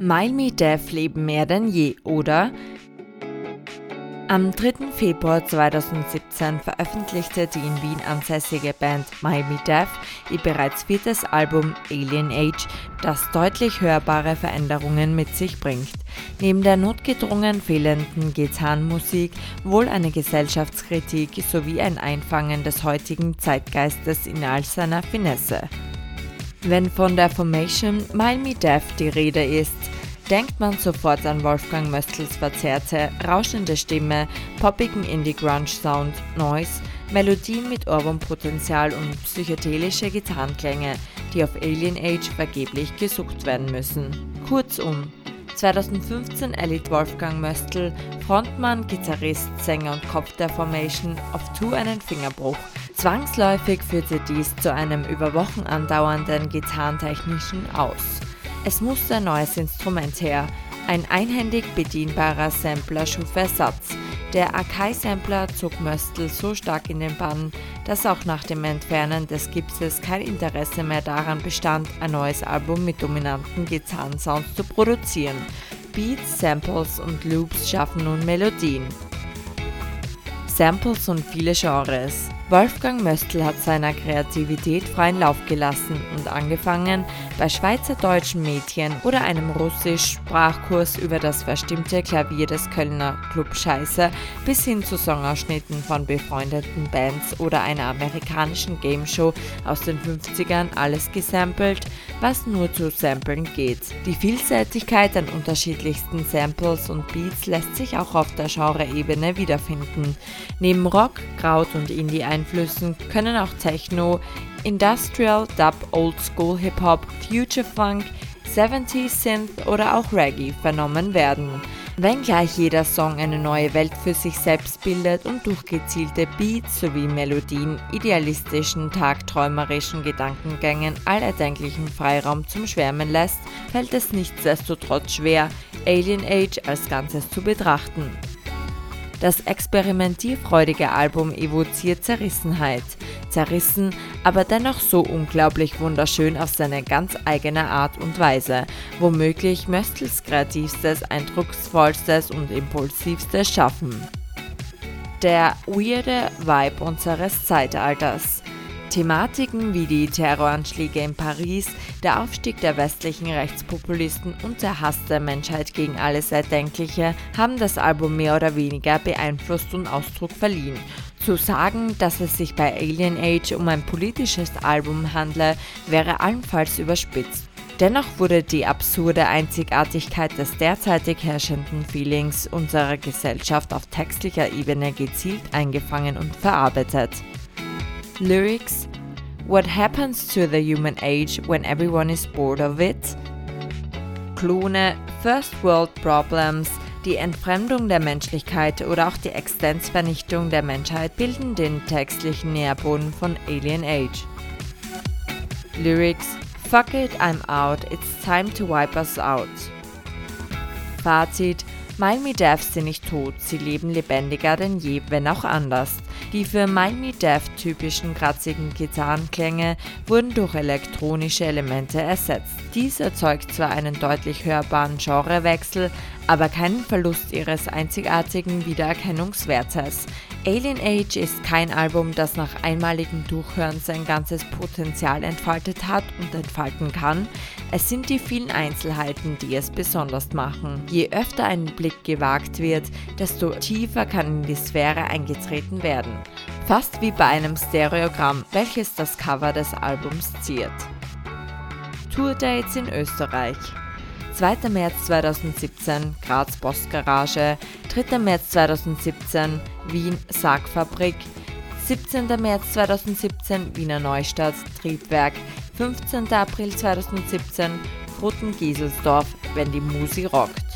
Mile Me Deaf leben mehr denn je, oder? Am 3. Februar 2017 veröffentlichte die in Wien ansässige Band My Me Deaf ihr bereits viertes Album Alien Age, das deutlich hörbare Veränderungen mit sich bringt. Neben der notgedrungen fehlenden Gitarrenmusik wohl eine Gesellschaftskritik sowie ein Einfangen des heutigen Zeitgeistes in all seiner Finesse. Wenn von der Formation Mile Me Deaf die Rede ist, denkt man sofort an Wolfgang Möstels verzerrte, rauschende Stimme, poppigen Indie-Grunge-Sound, Noise, Melodien mit Ohrwurmpotenzial und psychedelische Gitarrenklänge, die auf Alien Age vergeblich gesucht werden müssen. Kurzum, 2015 erlitt Wolfgang Möstl, Frontmann, Gitarrist, Sänger und Kopf der Formation, auf Tour einen Fingerbruch. Zwangsläufig führte dies zu einem über Wochen andauernden gitarrentechnischen Aus. Es musste ein neues Instrument her. Ein einhändig bedienbarer Sampler schuf Ersatz. Der Akai-Sampler zog Möstl so stark in den Bann, dass auch nach dem Entfernen des Gipses kein Interesse mehr daran bestand, ein neues Album mit dominanten Gitarrensounds zu produzieren. Beats, Samples und Loops schaffen nun Melodien. Samples und viele Genres. Wolfgang Möstl hat seiner Kreativität freien Lauf gelassen und angefangen, bei schweizerdeutschen Mädchen oder einem Russisch-Sprachkurs über das verstimmte Klavier des Kölner Club Scheiße bis hin zu Songausschnitten von befreundeten Bands oder einer amerikanischen Gameshow aus den 50ern alles gesampelt, was nur zu samplen geht. Die Vielseitigkeit an unterschiedlichsten Samples und Beats lässt sich auch auf der Genre-Ebene wiederfinden. Neben Rock, Kraut und Indie Einflüssen können auch Techno, Industrial, Dub, Old School Hip Hop, Future Funk, 70s Synth oder auch Reggae vernommen werden. Wenngleich jeder Song eine neue Welt für sich selbst bildet und durch gezielte Beats sowie Melodien, idealistischen, tagträumerischen Gedankengängen allerdenklichen Freiraum zum Schwärmen lässt, fällt es nichtsdestotrotz schwer, Alien Age als Ganzes zu betrachten. Das experimentierfreudige Album evoziert Zerrissenheit. Zerrissen, aber dennoch so unglaublich wunderschön auf seine ganz eigene Art und Weise. Womöglich Möstels kreativstes, eindrucksvollstes und impulsivstes Schaffen. Der weirde Vibe unseres Zeitalters. Thematiken wie die Terroranschläge in Paris, der Aufstieg der westlichen Rechtspopulisten und der Hass der Menschheit gegen alles Erdenkliche haben das Album mehr oder weniger beeinflusst und Ausdruck verliehen. Zu sagen, dass es sich bei Alien Age um ein politisches Album handle, wäre allenfalls überspitzt. Dennoch wurde die absurde Einzigartigkeit des derzeitig herrschenden Feelings unserer Gesellschaft auf textlicher Ebene gezielt eingefangen und verarbeitet. Lyrics What happens to the human age when everyone is bored of it? Klone, First World Problems, die Entfremdung der Menschlichkeit oder auch die Existenzvernichtung der Menschheit bilden den textlichen Nährboden von Alien Age. Lyrics Fuck it, I'm out, it's time to wipe us out. Fazit Mind Me Deaf sind nicht tot, sie leben lebendiger denn je, wenn auch anders. Die für Mind Me Deaf typischen kratzigen Gitarrenklänge wurden durch elektronische Elemente ersetzt. Dies erzeugt zwar einen deutlich hörbaren Genrewechsel, aber keinen Verlust ihres einzigartigen Wiedererkennungswertes. Alien Age ist kein Album, das nach einmaligem Durchhören sein ganzes Potenzial entfaltet hat und entfalten kann. Es sind die vielen Einzelheiten, die es besonders machen. Je öfter ein Blick gewagt wird, desto tiefer kann in die Sphäre eingetreten werden. Fast wie bei einem Stereogramm, welches das Cover des Albums ziert. Tourdates in Österreich 2. März 2017 Graz Postgarage, 3. März 2017 Wien Sargfabrik, 17. März 2017 Wiener Neustadt Triebwerk, 15. April 2017 Roten Gieselsdorf, wenn die Musi rockt.